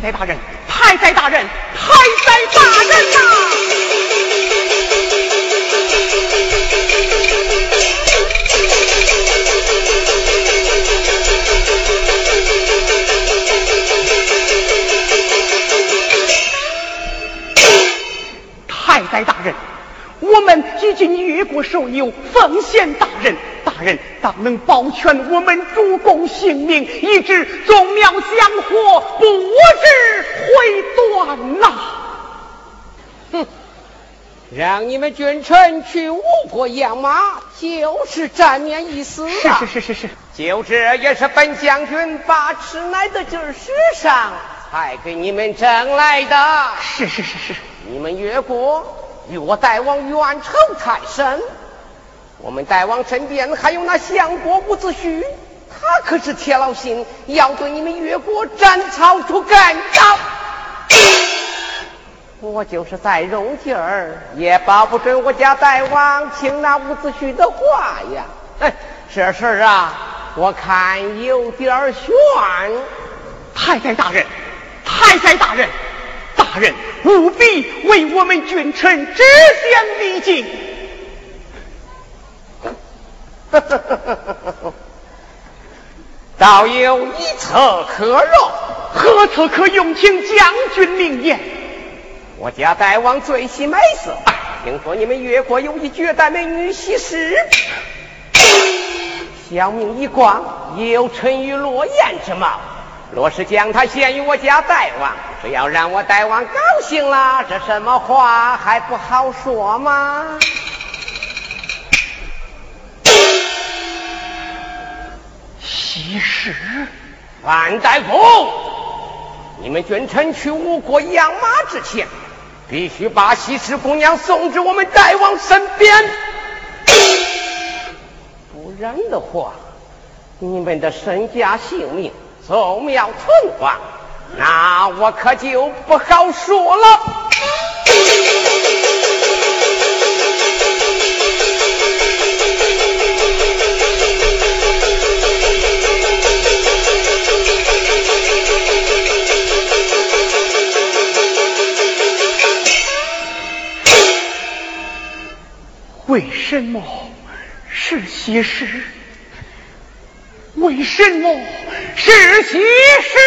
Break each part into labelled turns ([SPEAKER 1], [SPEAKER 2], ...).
[SPEAKER 1] 太宰大人，太宰大人，太宰大人。呐、太宰大人，我们已经越过首牛，奉献大人，大人当能保全我们主公性命，以致宗庙香火不知会断呐！哼，
[SPEAKER 2] 让你们君臣去吴国养马，就是沾面一死啊！是
[SPEAKER 1] 是是是是，
[SPEAKER 2] 就这也是本将军把持来的这世上，才给你们争来的。
[SPEAKER 1] 是是是是，
[SPEAKER 2] 你们越国。与我大王冤仇太深，我们大王身边还有那相国伍子胥，他可是铁了心要对你们越国斩草除根的。我就是再容劲儿，也保不准我家大王听那伍子胥的话呀。哎，这事儿啊，我看有点悬。
[SPEAKER 1] 太宰大人，太宰大人。大人务必为我们君臣指点迷津。
[SPEAKER 2] 倒有一策可用，
[SPEAKER 1] 何策可用？请将军明言。
[SPEAKER 2] 我家大王最喜美色，听说你们越国有一绝代美女西施，小命一光，也有沉鱼落雁之貌。若是将他献于我家大王，只要让我大王高兴了，这什么话还不好说吗？
[SPEAKER 1] 西施，
[SPEAKER 2] 范大夫，你们君臣去吴国养马之前，必须把西施姑娘送至我们大王身边，不然的话，你们的身家性命。宗庙存亡，那我可就不好说了。
[SPEAKER 1] 为什么是西施？为什么是西施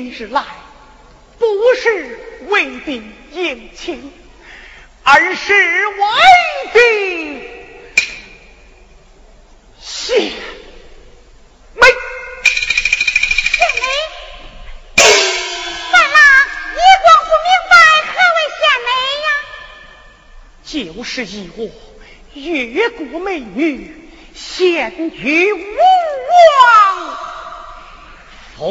[SPEAKER 1] 今日来，不是为的迎亲，而是为的献美。
[SPEAKER 3] 献美。三郎，你光不明白何为献美呀？
[SPEAKER 1] 就是以我越国美女献于吴王。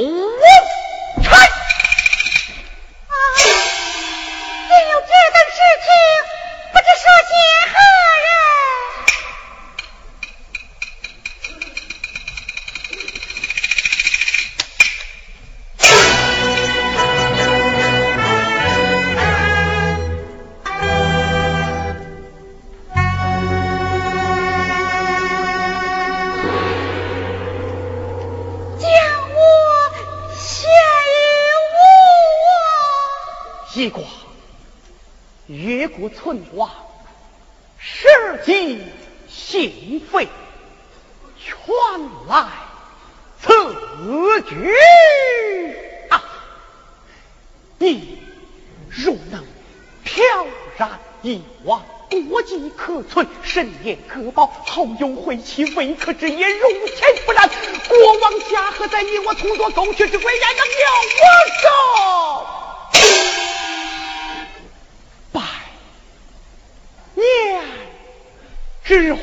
[SPEAKER 1] 后有悔其未可知也如天不然国王家何在你我同做苟且之鬼焉能了我受百年之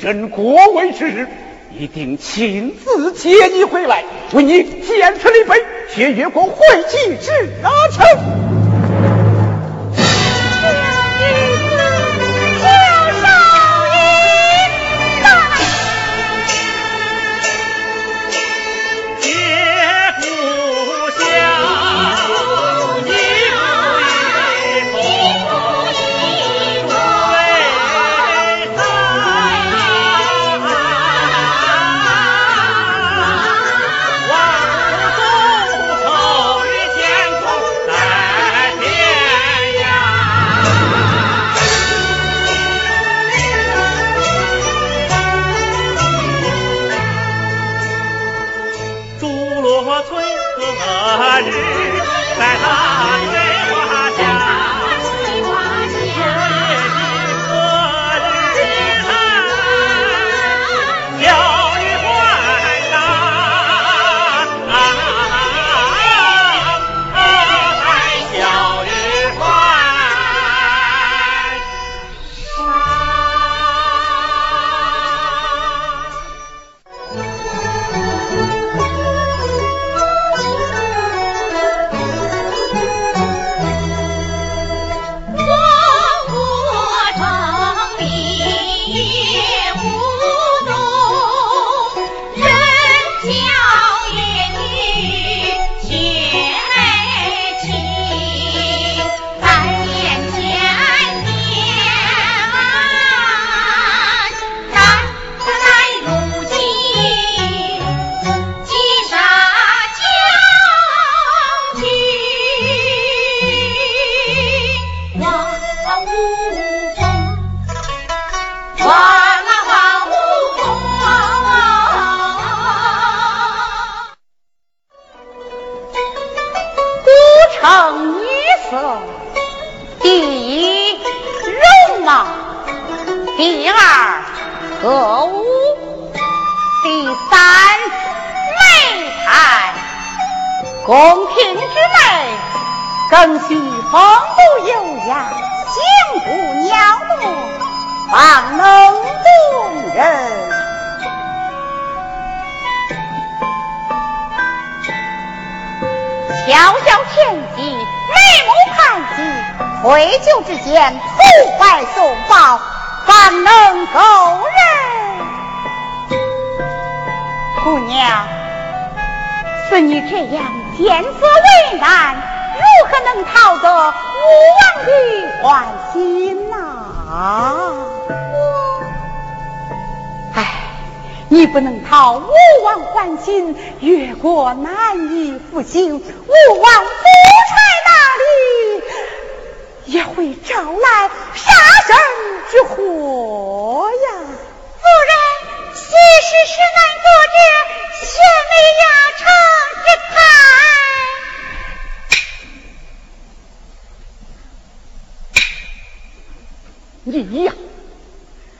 [SPEAKER 1] 朕国位之日，一定亲自接你回来，为你建成一杯，接越国会稽之成。不
[SPEAKER 3] 会招来杀身之祸呀！夫人，其实，是难做这贤美压城之态。
[SPEAKER 1] 你呀，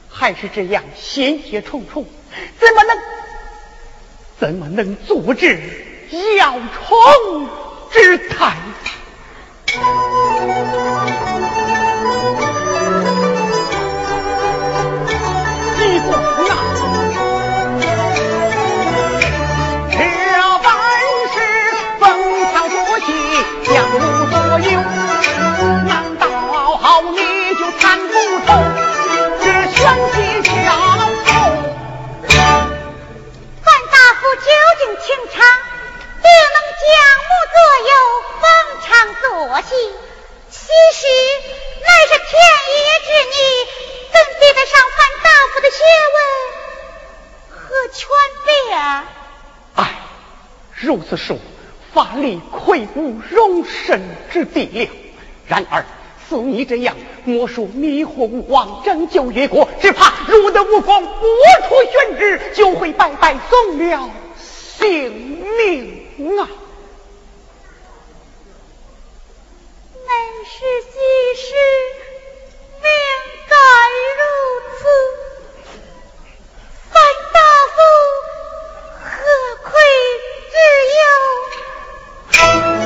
[SPEAKER 1] 还是这样心结重重。怎么能怎么能阻止要虫之态？
[SPEAKER 3] 又逢场作戏，其实乃是天爷之女，怎比得上范大夫的学问和权柄？
[SPEAKER 1] 唉，如此说，法力愧不容身之地了。然而，似你这样魔术迷惑吴王，拯救越国，只怕入得无功，不出宣旨，就会白白送了性命啊！
[SPEAKER 3] 乃是喜事，命该如此。范大夫何愧之有？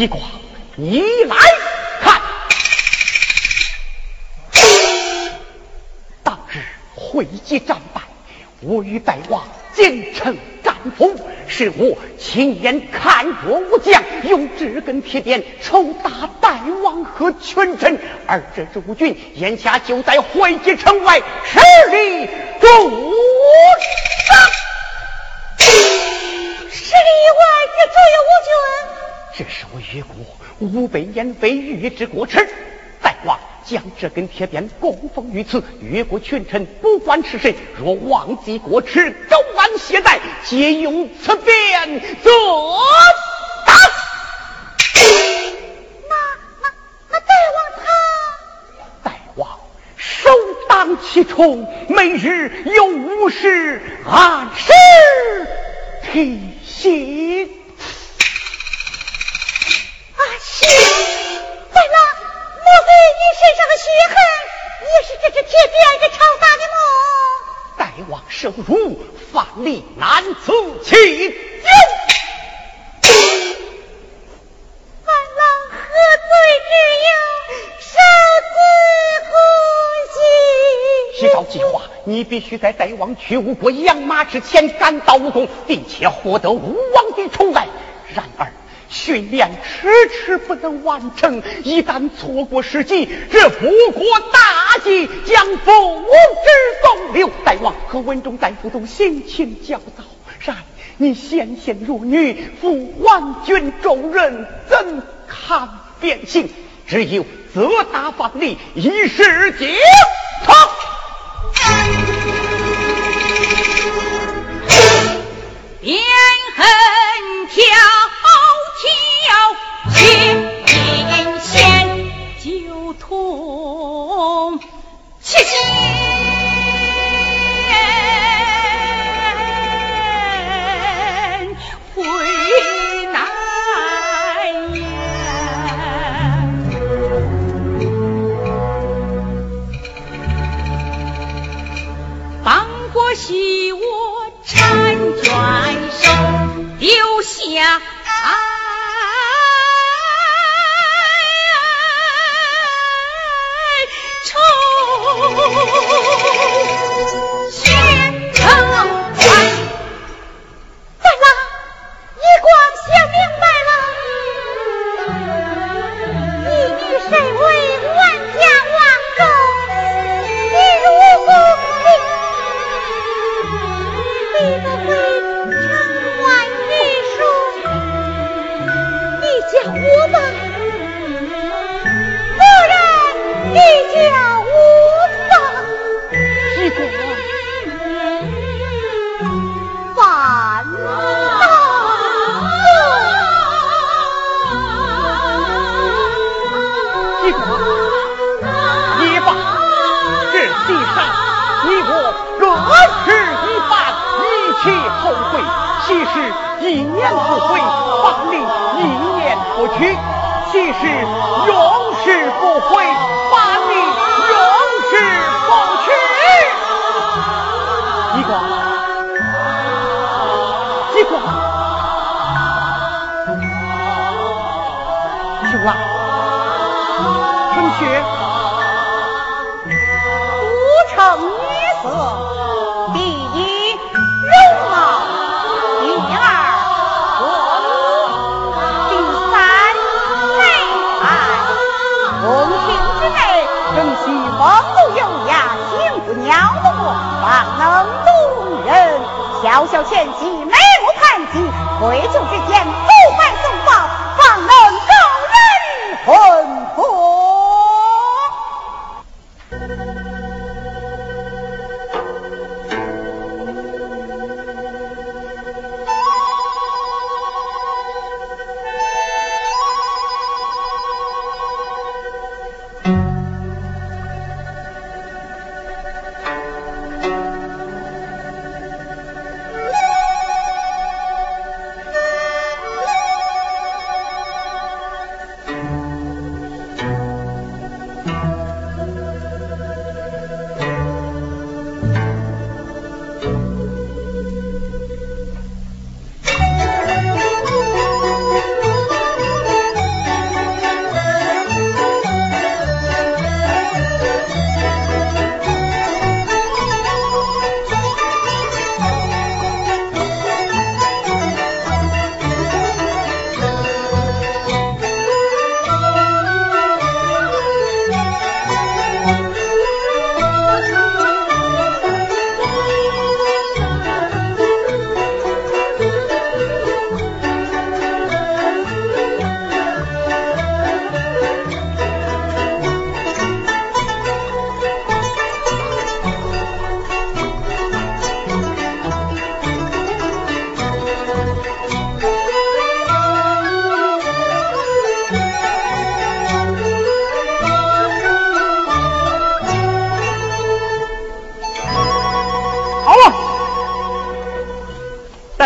[SPEAKER 1] 一光，你来看。当日会稽战败，我与大王兼程战俘，是我亲眼看着武将用纸根铁鞭抽打大王和群臣，而这支武军眼下就在会稽城外十里驻我越国五百年非越之国耻，大王将这根铁鞭供奉于此，越国群臣不管是谁，若忘记国耻，狗安懈怠，皆用此鞭作打。
[SPEAKER 3] 那那那大王他，
[SPEAKER 1] 大王首当其冲，每日有五十按时提醒。
[SPEAKER 3] 再来，莫非你身上的血痕也是这只铁鞭给抽打的吗？
[SPEAKER 1] 大王受辱，犯例难辞其咎。
[SPEAKER 3] 俺郎何罪之有？受此苦刑。依照
[SPEAKER 1] 计划，你必须在大王去吴国养马之前赶到吴宫，并且获得吴王的宠爱。然而。训练迟迟不能完成，一旦错过时机，这复国大计将付之东流。大王和文中大夫都心情焦躁，然你纤纤弱女，负万军重任，怎堪变形？只有责打方力，以示解脱。
[SPEAKER 3] 边横
[SPEAKER 1] 受了。臣妾不
[SPEAKER 3] 成女色，第一容貌，第二国母，第三美才。宫廷之内，更需风度优雅，性子鸟不过，方能动人。小小倩姬，美目盼姬，回旧之间。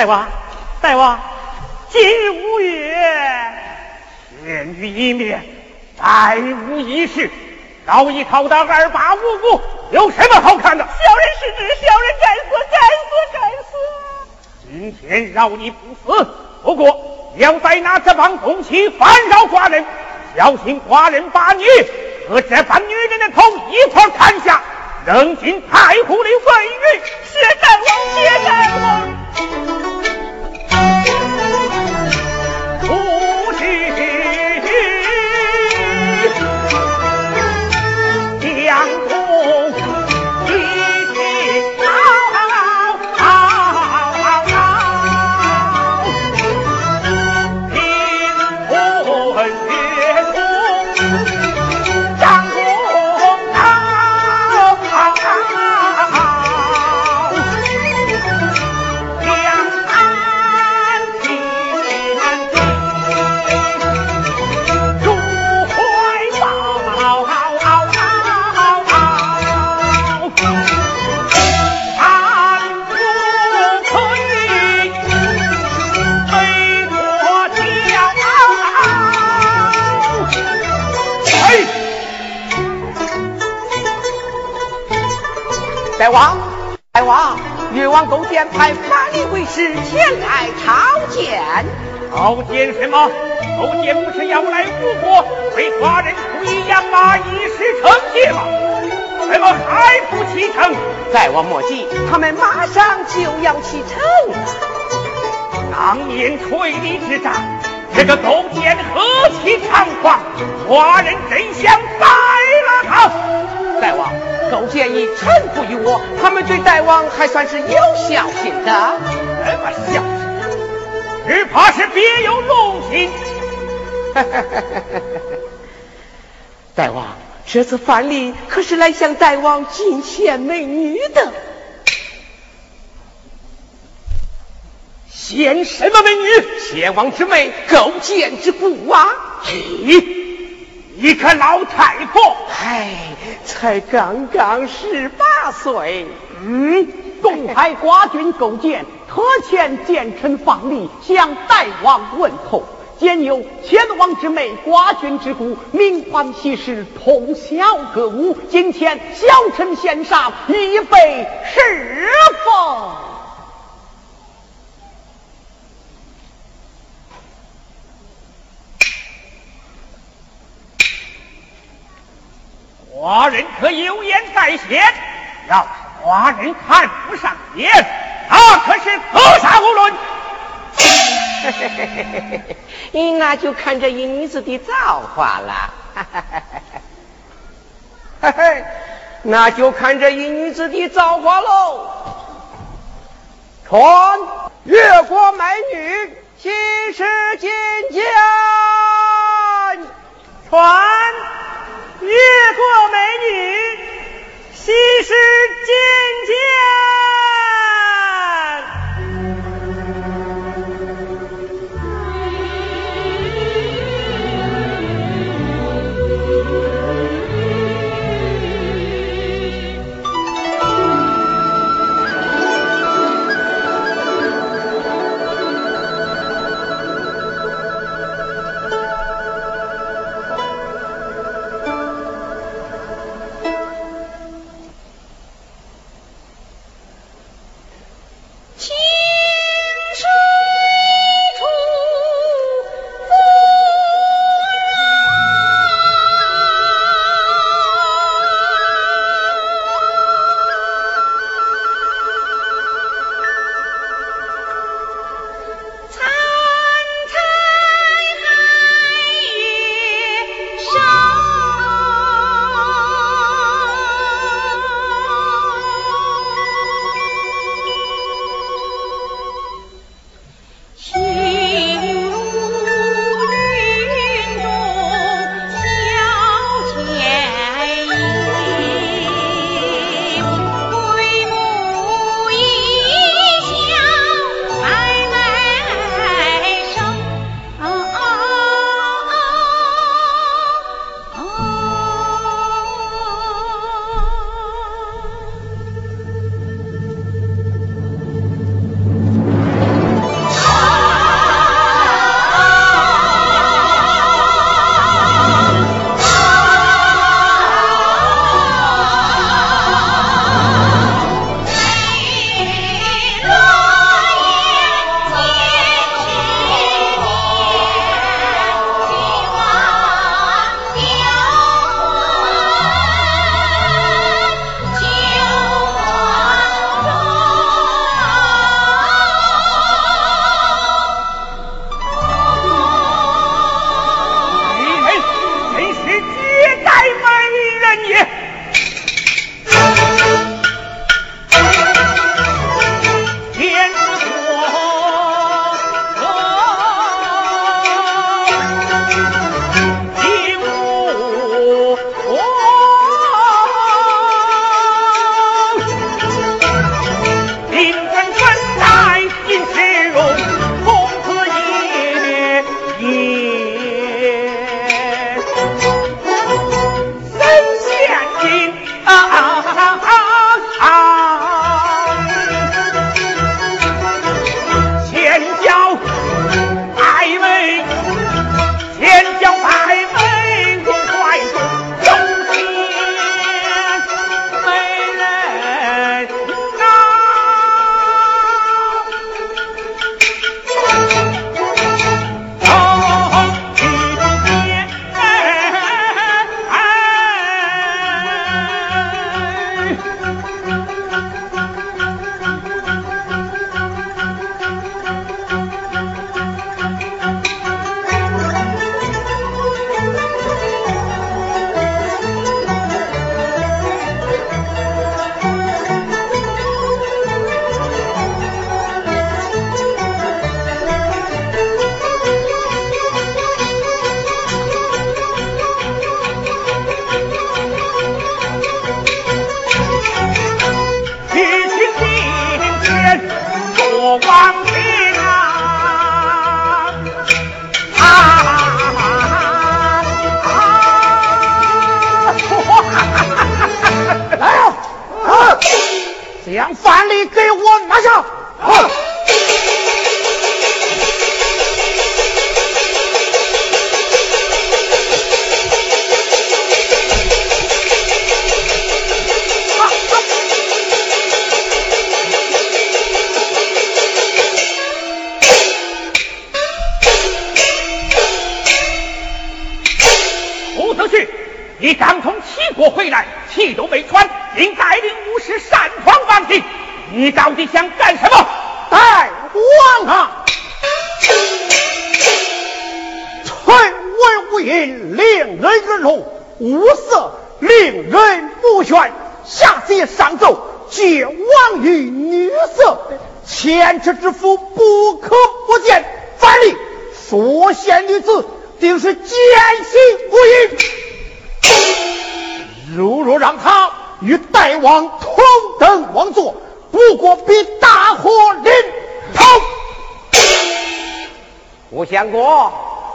[SPEAKER 4] 大王，大王，今日无月，天于一面，再无一事，老一套的二八五五，有什么好看的？小
[SPEAKER 3] 人失职，小人该死，该死，该死！
[SPEAKER 4] 今天饶你不死，不过要再拿这帮东西烦扰寡人，小心寡人把你和这帮女人的头一块砍下，扔进太湖里喂鱼。谢大王，谢大王。
[SPEAKER 2] 大王，大王，越王勾践派法力卫士前来朝见。
[SPEAKER 4] 朝见什么？勾践不是要来吴国为寡人出一养马，以示惩戒吗？怎么还不启程？
[SPEAKER 2] 大王莫急，他们马上就要启程。
[SPEAKER 4] 当年垂离之战，这个勾践何其猖狂，寡人真想宰了他。大
[SPEAKER 2] 王。勾践已臣服于我，他们对大王还算是有孝心的。
[SPEAKER 4] 什么孝心？只怕是别有用心。
[SPEAKER 2] 大王，这次范蠡可是来向大王进献美女的。
[SPEAKER 4] 献什么美女？
[SPEAKER 2] 献王之妹，勾践之故啊！
[SPEAKER 4] 嘿。一个老太婆，
[SPEAKER 2] 哎，才刚刚十八岁。
[SPEAKER 1] 嗯，东海寡君勾践特遣奸臣方力向大王问候，兼有前王之妹寡君之故，名唤西施通晓歌舞，今天小臣献上，以备侍奉。
[SPEAKER 4] 寡人可有言在先，要是寡人看不上眼，那可是格杀无论。
[SPEAKER 2] 那就看这一女子的造化了。嘿嘿，那就看这一女子的造化喽。传越国美女，西施觐见。
[SPEAKER 4] 传。越过美女，西施觐见。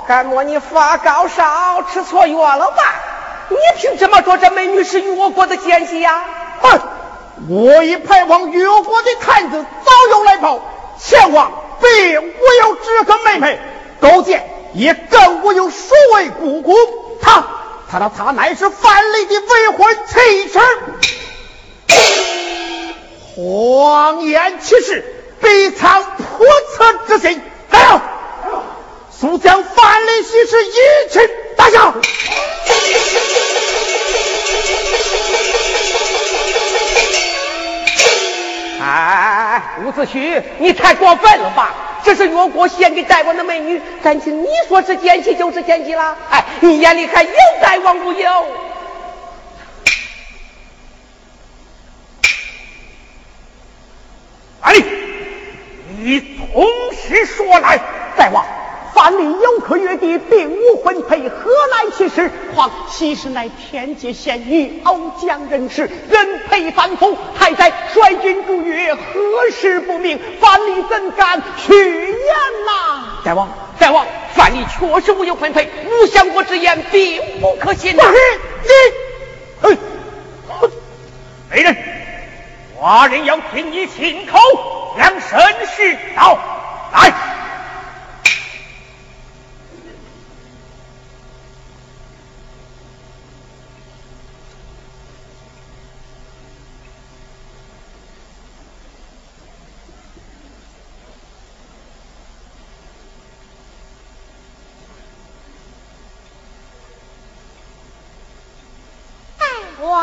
[SPEAKER 2] 敢莫你发高烧，吃错药了吧？你凭什么说这美女是越国的奸细呀？哼！我已派往越
[SPEAKER 5] 国的探子早有来报，前往并无有这个妹妹，勾践也更无有数位姑姑。他，
[SPEAKER 4] 他他他乃是范
[SPEAKER 5] 蠡的未婚妻子。谎言其实，必藏叵
[SPEAKER 4] 测之心。还有，速将范蠡喜事一起
[SPEAKER 5] 打
[SPEAKER 4] 下。
[SPEAKER 2] 哎，伍子胥，你太过分了吧？这是越国献给大王的美女，敢情你说是奸细就是奸细了？哎，你眼里还有大王不有？
[SPEAKER 4] 哎，你从实说来，
[SPEAKER 1] 大王。范蠡有可约地，并无婚配，何来其事？况其实乃天界仙女，偶将人世，人配凡夫，还在率军逐越，何事不明？范蠡怎敢去言呐？
[SPEAKER 2] 大王，大王，范蠡确实无有婚配，吴相国之言并不可信。不是你，哼，
[SPEAKER 4] 美人，寡人要听你亲口将身世道来。
[SPEAKER 3] 我弄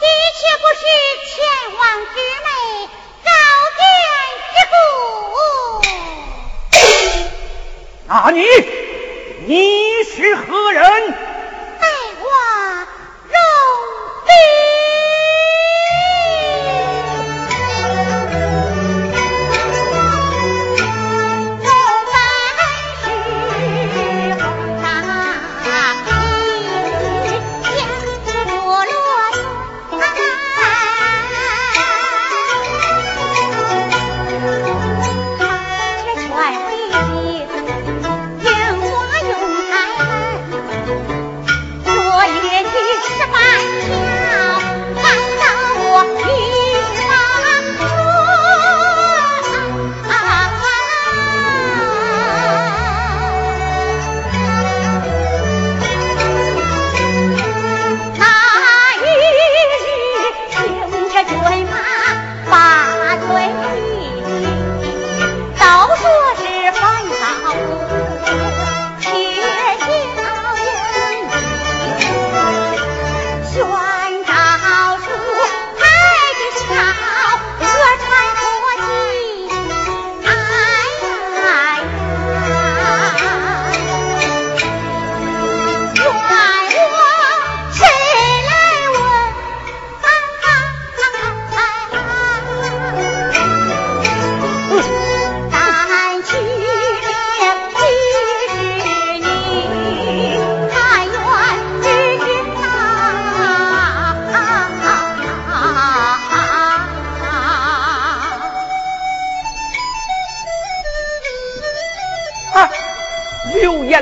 [SPEAKER 3] 的，却不是千王之妹，高殿之姑。
[SPEAKER 4] 那你，你是何人？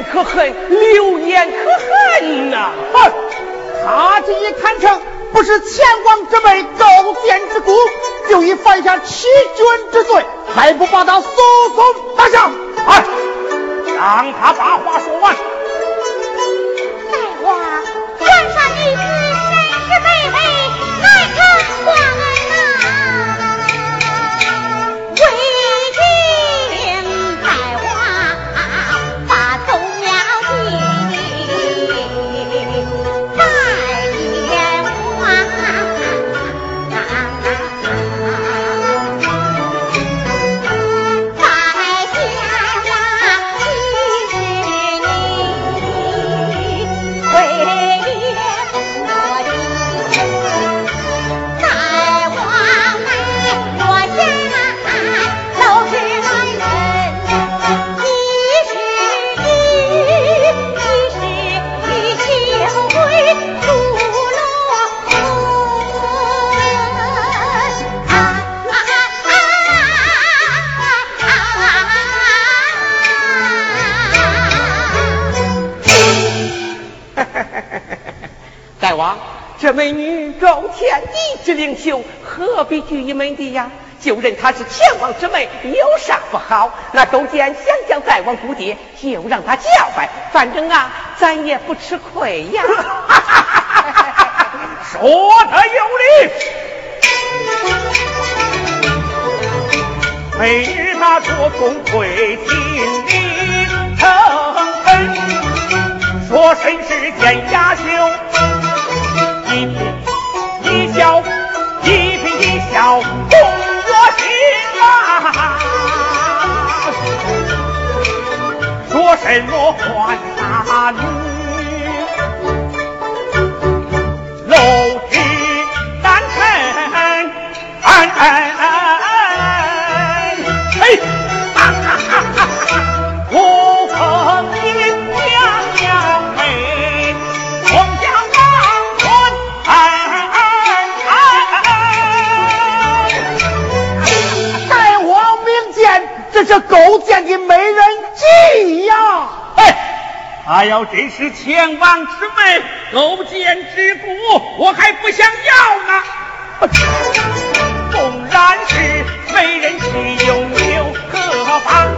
[SPEAKER 2] 可恨流言可恨呐。哼他
[SPEAKER 5] 这一坦诚不是前王之辈高见之功就已犯下欺君之罪还不把他速速拿下。
[SPEAKER 4] 哎让他把话说完。
[SPEAKER 2] 美女够天地之灵秀，何必拘一门的呀？就认她是前王之妹，有啥不好？那勾践想将大王姑爹，就让他叫呗，反正啊，咱也不吃亏呀。
[SPEAKER 4] 说得有理。美女她说痛快，心里疼恨，说身世间雅秀，一颦一笑，一颦一笑动我心啊！说什么换大
[SPEAKER 5] 这是勾践的美人计呀！
[SPEAKER 4] 哎，他要真是前王之妹，勾践之骨，我还不想要呢。纵然是美人岂有牛，何妨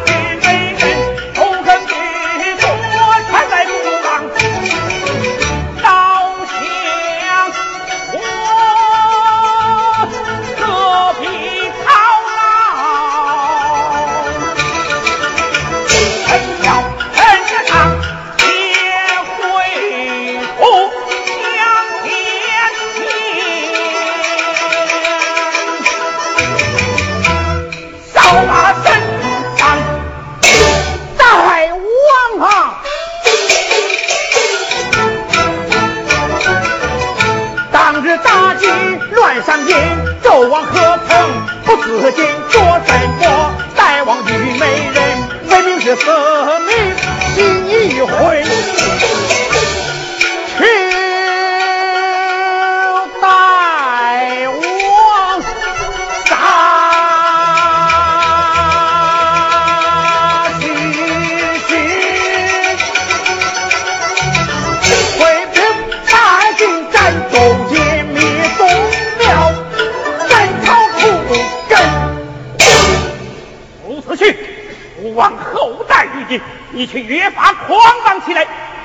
[SPEAKER 4] 不自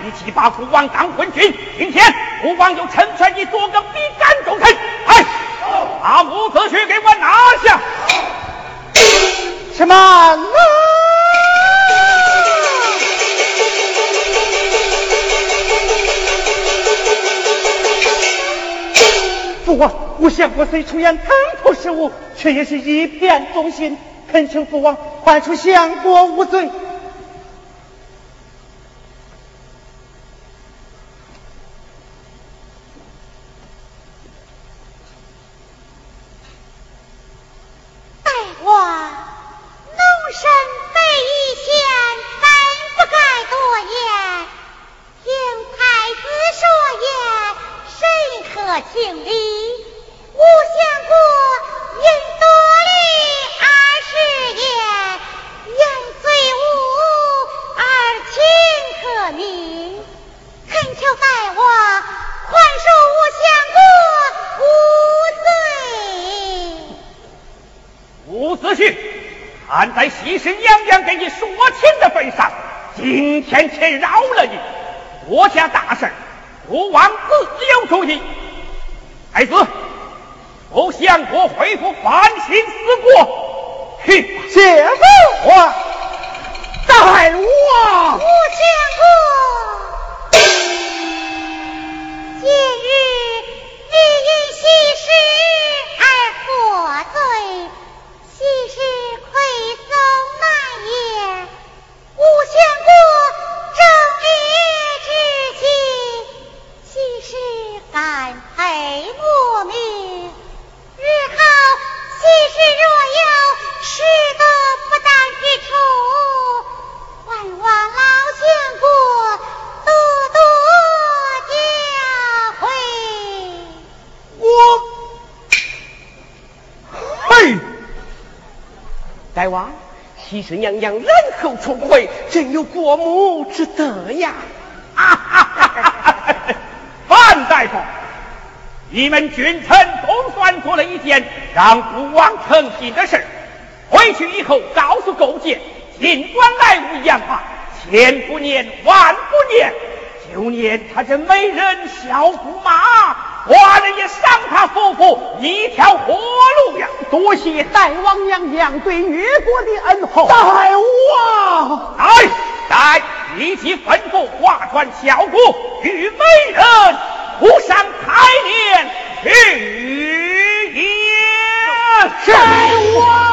[SPEAKER 4] 一起把孤王当昏君。今天孤王就成全你做个笔杆重臣。哎，把伍子胥给我拿下！
[SPEAKER 5] 什么？父王，吾相国虽出言贪图失误，却也是一片忠心，恳请父王宽恕相国无罪。
[SPEAKER 3] 大王，奴身非一贤，怎不该多言？听太子说言，甚合情理。吾相国因得理而失言，言罪吾而情可悯。恳求大王宽恕吾相国无罪。
[SPEAKER 4] 伍子胥，看在喜事娘娘给你说亲的份上，今天且饶了你。国家大事，国王自有主意。太子，投相国恢复反省思过，去吧。谢
[SPEAKER 5] 父皇，大王吾。相
[SPEAKER 3] 国，佩莫名。日后喜事若有失德不当之处，万望老相国多多教诲。我，嘿，
[SPEAKER 2] 大王，西施娘娘人后重回，真有过目之德呀！
[SPEAKER 4] 哈哈哈哈哈！犯陈大夫，你们君臣总算做了一件让父王成心的事回去以后告诉勾践，尽管来无恙吧，千不念万不念，就念他这美人小驸马，寡人也赏他夫妇一条活路呀！
[SPEAKER 1] 多谢大王娘娘对越国的恩厚。大王，
[SPEAKER 4] 来来，立即吩咐划船小姑与美人不上台面屈也
[SPEAKER 1] 受